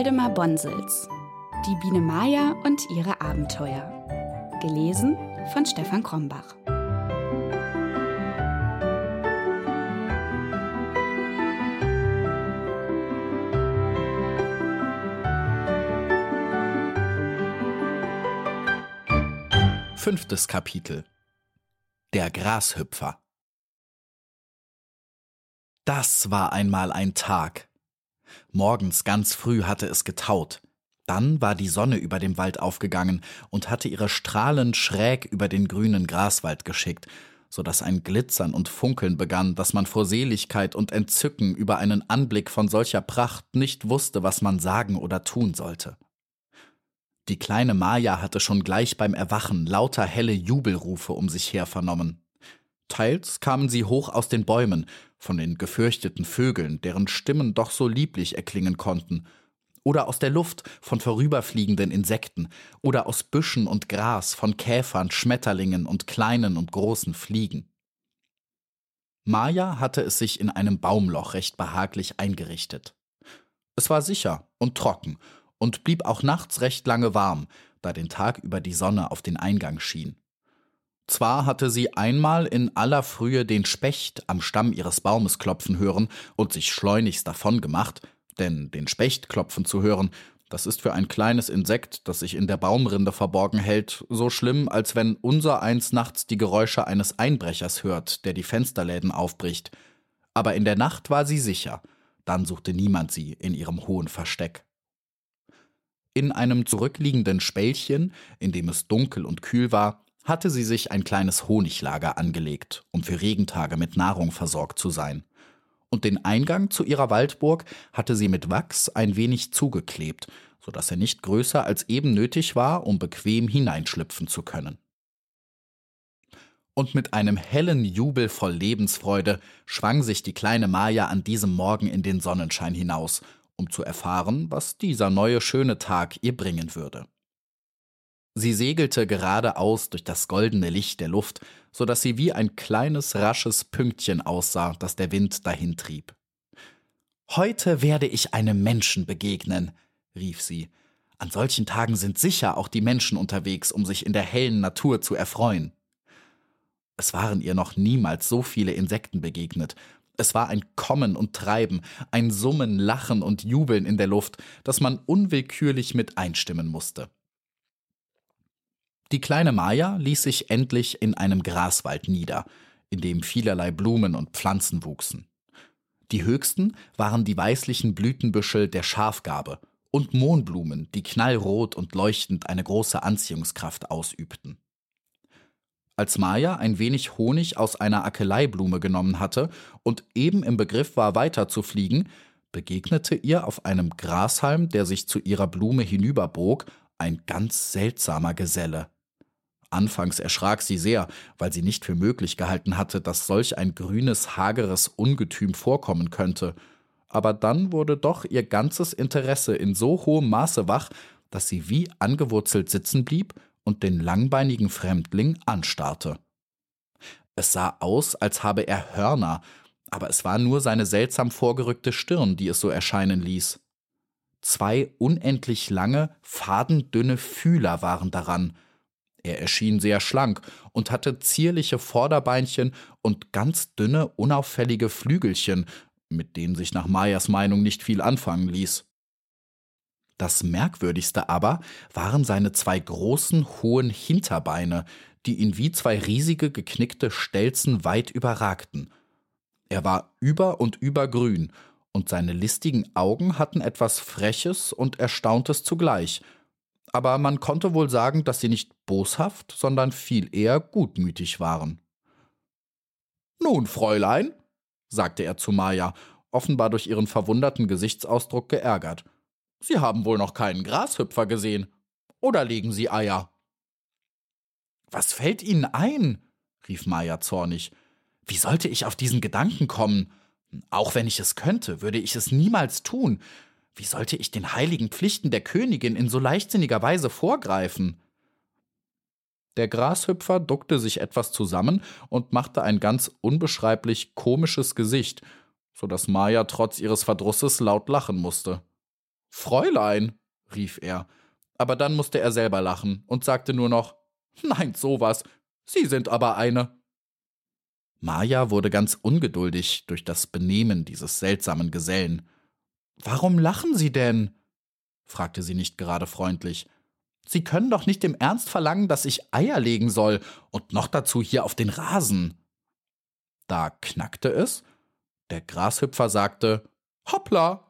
Waldemar Bonsels Die Biene Maya und ihre Abenteuer. Gelesen von Stefan Krombach. Fünftes Kapitel Der Grashüpfer Das war einmal ein Tag. Morgens ganz früh hatte es getaut. Dann war die Sonne über dem Wald aufgegangen und hatte ihre Strahlen schräg über den grünen Graswald geschickt, so dass ein Glitzern und Funkeln begann, dass man vor Seligkeit und Entzücken über einen Anblick von solcher Pracht nicht wusste, was man sagen oder tun sollte. Die kleine Maja hatte schon gleich beim Erwachen lauter helle Jubelrufe um sich her vernommen. Teils kamen sie hoch aus den Bäumen, von den gefürchteten Vögeln, deren Stimmen doch so lieblich erklingen konnten, oder aus der Luft von vorüberfliegenden Insekten, oder aus Büschen und Gras von Käfern, Schmetterlingen und kleinen und großen Fliegen. Maja hatte es sich in einem Baumloch recht behaglich eingerichtet. Es war sicher und trocken und blieb auch nachts recht lange warm, da den Tag über die Sonne auf den Eingang schien. Zwar hatte sie einmal in aller Frühe den Specht am Stamm ihres Baumes klopfen hören und sich schleunigst davon gemacht, denn den Specht klopfen zu hören, das ist für ein kleines Insekt, das sich in der Baumrinde verborgen hält, so schlimm, als wenn unser eins nachts die Geräusche eines Einbrechers hört, der die Fensterläden aufbricht. Aber in der Nacht war sie sicher, dann suchte niemand sie in ihrem hohen Versteck. In einem zurückliegenden Spälchen, in dem es dunkel und kühl war, hatte sie sich ein kleines Honiglager angelegt, um für Regentage mit Nahrung versorgt zu sein. Und den Eingang zu ihrer Waldburg hatte sie mit Wachs ein wenig zugeklebt, so dass er nicht größer als eben nötig war, um bequem hineinschlüpfen zu können. Und mit einem hellen Jubel voll Lebensfreude schwang sich die kleine Maja an diesem Morgen in den Sonnenschein hinaus, um zu erfahren, was dieser neue schöne Tag ihr bringen würde. Sie segelte geradeaus durch das goldene Licht der Luft, so dass sie wie ein kleines, rasches Pünktchen aussah, das der Wind dahintrieb. Heute werde ich einem Menschen begegnen, rief sie. An solchen Tagen sind sicher auch die Menschen unterwegs, um sich in der hellen Natur zu erfreuen. Es waren ihr noch niemals so viele Insekten begegnet. Es war ein Kommen und Treiben, ein Summen, Lachen und Jubeln in der Luft, das man unwillkürlich mit einstimmen musste. Die kleine Maja ließ sich endlich in einem Graswald nieder, in dem vielerlei Blumen und Pflanzen wuchsen. Die höchsten waren die weißlichen Blütenbüschel der Schafgabe, und Mohnblumen, die knallrot und leuchtend eine große Anziehungskraft ausübten. Als Maya ein wenig Honig aus einer Akeleiblume genommen hatte und eben im Begriff war, weiterzufliegen, begegnete ihr auf einem Grashalm, der sich zu ihrer Blume hinüberbog, ein ganz seltsamer Geselle. Anfangs erschrak sie sehr, weil sie nicht für möglich gehalten hatte, dass solch ein grünes, hageres Ungetüm vorkommen könnte. Aber dann wurde doch ihr ganzes Interesse in so hohem Maße wach, dass sie wie angewurzelt sitzen blieb und den langbeinigen Fremdling anstarrte. Es sah aus, als habe er Hörner, aber es war nur seine seltsam vorgerückte Stirn, die es so erscheinen ließ. Zwei unendlich lange, fadendünne Fühler waren daran, er erschien sehr schlank und hatte zierliche Vorderbeinchen und ganz dünne, unauffällige Flügelchen, mit denen sich nach Mayas Meinung nicht viel anfangen ließ. Das merkwürdigste aber waren seine zwei großen, hohen Hinterbeine, die ihn wie zwei riesige, geknickte Stelzen weit überragten. Er war über und über grün, und seine listigen Augen hatten etwas Freches und Erstauntes zugleich – aber man konnte wohl sagen, dass sie nicht boshaft, sondern viel eher gutmütig waren. Nun, Fräulein, sagte er zu Maya, offenbar durch ihren verwunderten Gesichtsausdruck geärgert. Sie haben wohl noch keinen Grashüpfer gesehen. Oder legen Sie Eier? Was fällt Ihnen ein? rief Maya zornig. Wie sollte ich auf diesen Gedanken kommen? Auch wenn ich es könnte, würde ich es niemals tun. Wie sollte ich den heiligen Pflichten der Königin in so leichtsinniger Weise vorgreifen? Der Grashüpfer duckte sich etwas zusammen und machte ein ganz unbeschreiblich komisches Gesicht, so dass Maya trotz ihres Verdrusses laut lachen musste. Fräulein, rief er, aber dann musste er selber lachen und sagte nur noch Nein, sowas. Sie sind aber eine. Maya wurde ganz ungeduldig durch das Benehmen dieses seltsamen Gesellen. Warum lachen Sie denn? fragte sie nicht gerade freundlich. Sie können doch nicht im Ernst verlangen, dass ich Eier legen soll und noch dazu hier auf den Rasen. Da knackte es, der Grashüpfer sagte Hoppla.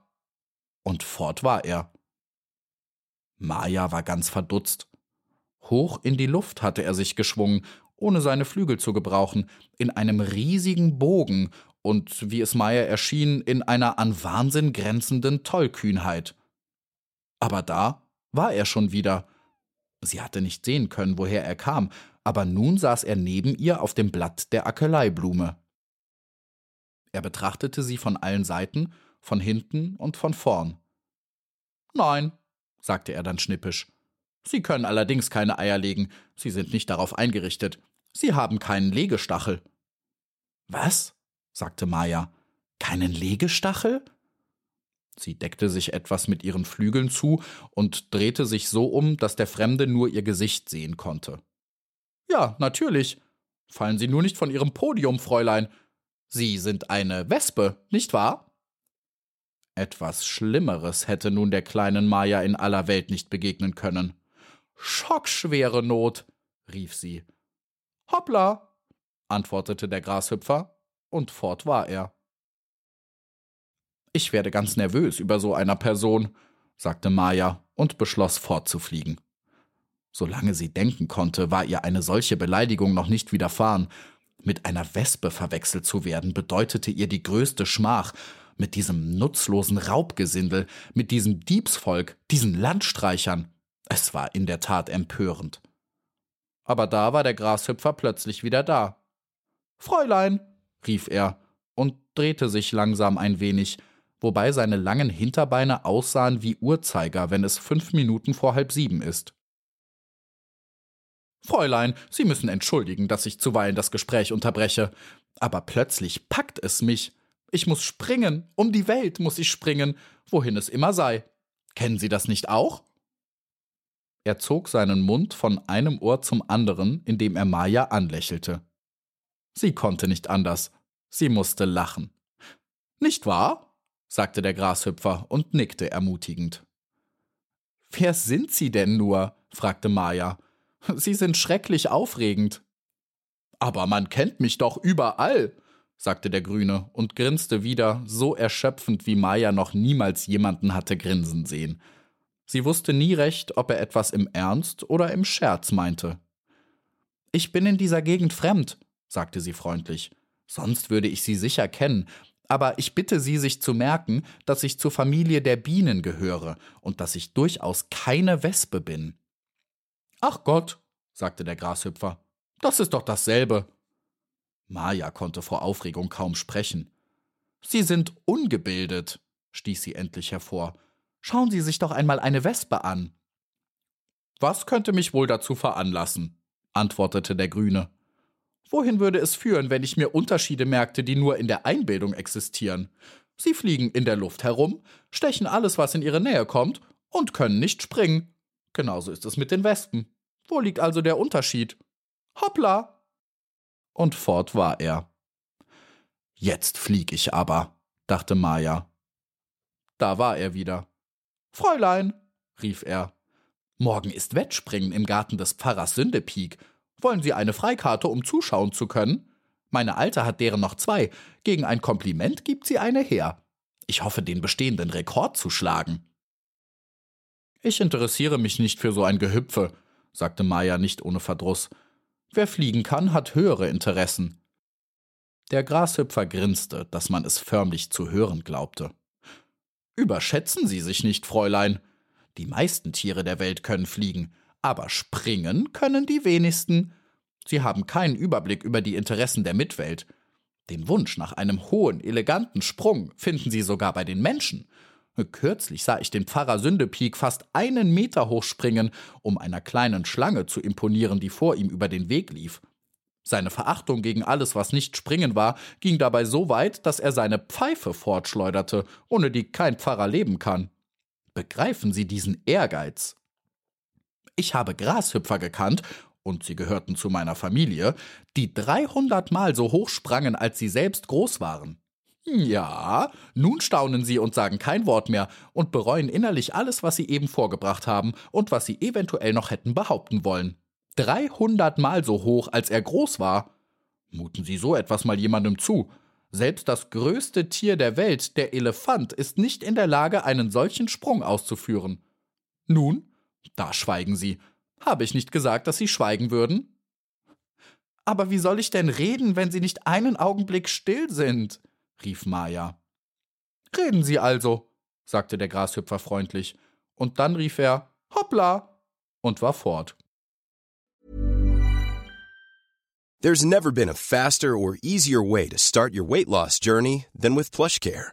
Und fort war er. Maja war ganz verdutzt. Hoch in die Luft hatte er sich geschwungen, ohne seine Flügel zu gebrauchen, in einem riesigen Bogen und wie es Meyer erschien, in einer an Wahnsinn grenzenden Tollkühnheit. Aber da war er schon wieder. Sie hatte nicht sehen können, woher er kam, aber nun saß er neben ihr auf dem Blatt der Akeleiblume. Er betrachtete sie von allen Seiten, von hinten und von vorn. Nein, sagte er dann schnippisch. Sie können allerdings keine Eier legen, Sie sind nicht darauf eingerichtet. Sie haben keinen Legestachel. Was? Sagte Maya. Keinen Legestachel? Sie deckte sich etwas mit ihren Flügeln zu und drehte sich so um, dass der Fremde nur ihr Gesicht sehen konnte. Ja, natürlich. Fallen Sie nur nicht von Ihrem Podium, Fräulein. Sie sind eine Wespe, nicht wahr? Etwas Schlimmeres hätte nun der kleinen Maya in aller Welt nicht begegnen können. Schockschwere Not, rief sie. Hoppla, antwortete der Grashüpfer und fort war er. Ich werde ganz nervös über so einer Person, sagte Maya und beschloss fortzufliegen. Solange sie denken konnte, war ihr eine solche Beleidigung noch nicht widerfahren. Mit einer Wespe verwechselt zu werden, bedeutete ihr die größte Schmach, mit diesem nutzlosen Raubgesindel, mit diesem Diebsvolk, diesen Landstreichern. Es war in der Tat empörend. Aber da war der Grashüpfer plötzlich wieder da. Fräulein, rief er und drehte sich langsam ein wenig, wobei seine langen Hinterbeine aussahen wie Uhrzeiger, wenn es fünf Minuten vor halb sieben ist. Fräulein, Sie müssen entschuldigen, dass ich zuweilen das Gespräch unterbreche, aber plötzlich packt es mich. Ich muss springen, um die Welt muss ich springen, wohin es immer sei. Kennen Sie das nicht auch? Er zog seinen Mund von einem Ohr zum anderen, indem er Maya anlächelte. Sie konnte nicht anders. Sie musste lachen. Nicht wahr? sagte der Grashüpfer und nickte ermutigend. Wer sind Sie denn nur? fragte Maya. Sie sind schrecklich aufregend. Aber man kennt mich doch überall, sagte der Grüne und grinste wieder, so erschöpfend, wie Maya noch niemals jemanden hatte grinsen sehen. Sie wusste nie recht, ob er etwas im Ernst oder im Scherz meinte. Ich bin in dieser Gegend fremd, sagte sie freundlich. Sonst würde ich Sie sicher kennen, aber ich bitte Sie, sich zu merken, dass ich zur Familie der Bienen gehöre und dass ich durchaus keine Wespe bin. Ach Gott, sagte der Grashüpfer, das ist doch dasselbe. Maja konnte vor Aufregung kaum sprechen. Sie sind ungebildet, stieß sie endlich hervor. Schauen Sie sich doch einmal eine Wespe an. Was könnte mich wohl dazu veranlassen? antwortete der Grüne. Wohin würde es führen, wenn ich mir Unterschiede merkte, die nur in der Einbildung existieren? Sie fliegen in der Luft herum, stechen alles, was in ihre Nähe kommt, und können nicht springen. Genauso ist es mit den Wespen. Wo liegt also der Unterschied? Hoppla! Und fort war er. Jetzt flieg ich aber, dachte Maja. Da war er wieder. Fräulein, rief er, morgen ist Wettspringen im Garten des Pfarrers Sündepiek. Wollen Sie eine Freikarte, um zuschauen zu können? Meine Alte hat deren noch zwei. Gegen ein Kompliment gibt sie eine her. Ich hoffe, den bestehenden Rekord zu schlagen. Ich interessiere mich nicht für so ein Gehüpfe, sagte Maya nicht ohne Verdruss. Wer fliegen kann, hat höhere Interessen. Der Grashüpfer grinste, dass man es förmlich zu hören glaubte. Überschätzen Sie sich nicht, Fräulein. Die meisten Tiere der Welt können fliegen, aber springen können die wenigsten. Sie haben keinen Überblick über die Interessen der Mitwelt. Den Wunsch nach einem hohen, eleganten Sprung finden Sie sogar bei den Menschen. Kürzlich sah ich den Pfarrer Sündepiek fast einen Meter hoch springen, um einer kleinen Schlange zu imponieren, die vor ihm über den Weg lief. Seine Verachtung gegen alles, was nicht springen war, ging dabei so weit, dass er seine Pfeife fortschleuderte, ohne die kein Pfarrer leben kann. Begreifen Sie diesen Ehrgeiz? Ich habe Grashüpfer gekannt, und sie gehörten zu meiner Familie, die dreihundertmal so hoch sprangen, als sie selbst groß waren. Ja, nun staunen sie und sagen kein Wort mehr und bereuen innerlich alles, was sie eben vorgebracht haben und was sie eventuell noch hätten behaupten wollen. Dreihundertmal so hoch, als er groß war. Muten Sie so etwas mal jemandem zu. Selbst das größte Tier der Welt, der Elefant, ist nicht in der Lage, einen solchen Sprung auszuführen. Nun, da schweigen Sie. Habe ich nicht gesagt, dass Sie schweigen würden? Aber wie soll ich denn reden, wenn Sie nicht einen Augenblick still sind? rief Maja. Reden Sie also, sagte der Grashüpfer freundlich, und dann rief er Hoppla und war fort. There's never been a faster or easier way to start your weight loss journey than with PlushCare.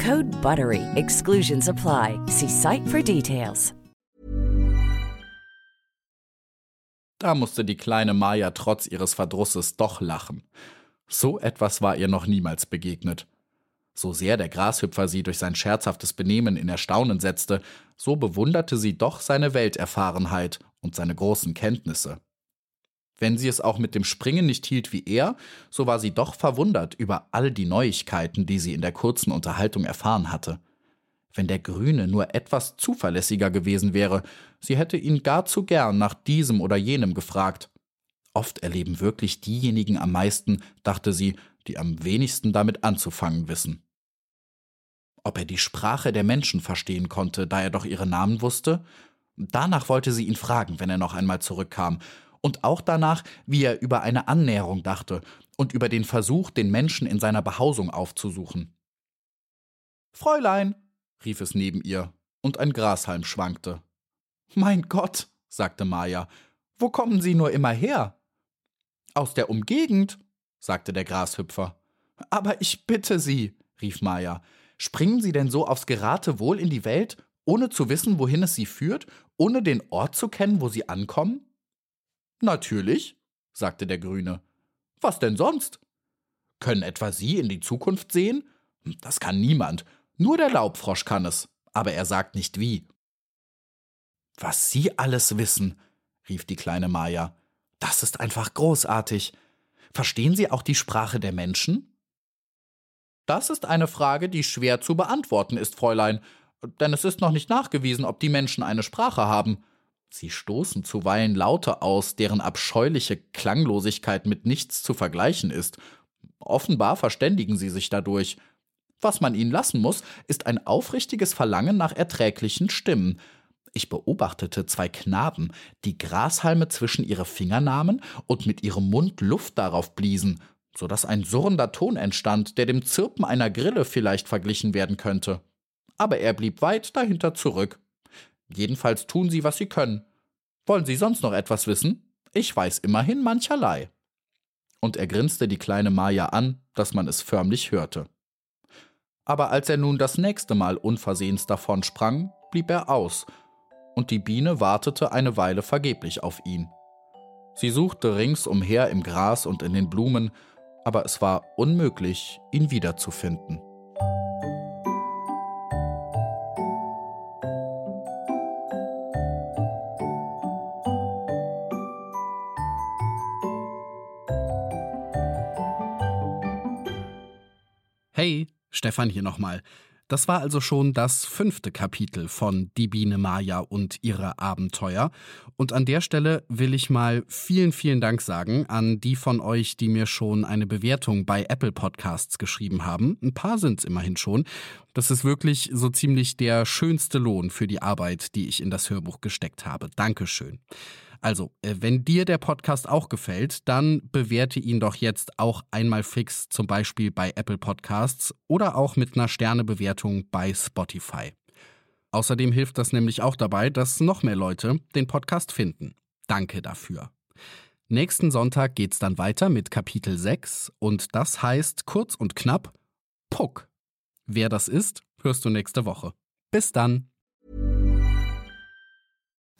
Code BUTTERY. Exclusions apply. See site for details. Da musste die kleine Maya trotz ihres Verdrusses doch lachen. So etwas war ihr noch niemals begegnet. So sehr der Grashüpfer sie durch sein scherzhaftes Benehmen in Erstaunen setzte, so bewunderte sie doch seine Welterfahrenheit und seine großen Kenntnisse. Wenn sie es auch mit dem Springen nicht hielt wie er, so war sie doch verwundert über all die Neuigkeiten, die sie in der kurzen Unterhaltung erfahren hatte. Wenn der Grüne nur etwas zuverlässiger gewesen wäre, sie hätte ihn gar zu gern nach diesem oder jenem gefragt. Oft erleben wirklich diejenigen am meisten, dachte sie, die am wenigsten damit anzufangen wissen. Ob er die Sprache der Menschen verstehen konnte, da er doch ihre Namen wusste? Danach wollte sie ihn fragen, wenn er noch einmal zurückkam, und auch danach, wie er über eine Annäherung dachte und über den Versuch, den Menschen in seiner Behausung aufzusuchen. Fräulein, rief es neben ihr, und ein Grashalm schwankte. Mein Gott, sagte Maja, wo kommen Sie nur immer her? Aus der Umgegend, sagte der Grashüpfer. Aber ich bitte Sie, rief Maya, springen Sie denn so aufs Geratewohl in die Welt, ohne zu wissen, wohin es Sie führt, ohne den Ort zu kennen, wo Sie ankommen? Natürlich, sagte der Grüne. Was denn sonst? Können etwa Sie in die Zukunft sehen? Das kann niemand. Nur der Laubfrosch kann es, aber er sagt nicht wie. Was Sie alles wissen, rief die kleine Maya. Das ist einfach großartig. Verstehen Sie auch die Sprache der Menschen? Das ist eine Frage, die schwer zu beantworten ist, Fräulein, denn es ist noch nicht nachgewiesen, ob die Menschen eine Sprache haben. Sie stoßen zuweilen Laute aus, deren abscheuliche Klanglosigkeit mit nichts zu vergleichen ist. Offenbar verständigen sie sich dadurch. Was man ihnen lassen muss, ist ein aufrichtiges Verlangen nach erträglichen Stimmen. Ich beobachtete zwei Knaben, die Grashalme zwischen ihre Finger nahmen und mit ihrem Mund Luft darauf bliesen, so dass ein surrender Ton entstand, der dem Zirpen einer Grille vielleicht verglichen werden könnte. Aber er blieb weit dahinter zurück. Jedenfalls tun sie, was sie können. Wollen Sie sonst noch etwas wissen? Ich weiß immerhin mancherlei. Und er grinste die kleine Maya an, dass man es förmlich hörte. Aber als er nun das nächste Mal unversehens davonsprang, blieb er aus, und die Biene wartete eine Weile vergeblich auf ihn. Sie suchte ringsumher im Gras und in den Blumen, aber es war unmöglich, ihn wiederzufinden. Stefan hier nochmal. Das war also schon das fünfte Kapitel von Die Biene Maya und ihre Abenteuer. Und an der Stelle will ich mal vielen, vielen Dank sagen an die von euch, die mir schon eine Bewertung bei Apple Podcasts geschrieben haben. Ein paar sind es immerhin schon. Das ist wirklich so ziemlich der schönste Lohn für die Arbeit, die ich in das Hörbuch gesteckt habe. Dankeschön. Also, äh, wenn dir der Podcast auch gefällt, dann bewerte ihn doch jetzt auch einmal fix, zum Beispiel bei Apple Podcasts oder auch mit einer Sternebewertung bei Spotify. Außerdem hilft das nämlich auch dabei, dass noch mehr Leute den Podcast finden. Danke dafür. Nächsten Sonntag geht's dann weiter mit Kapitel 6 und das heißt kurz und knapp Puck. Wer das ist, hörst du nächste Woche. Bis dann.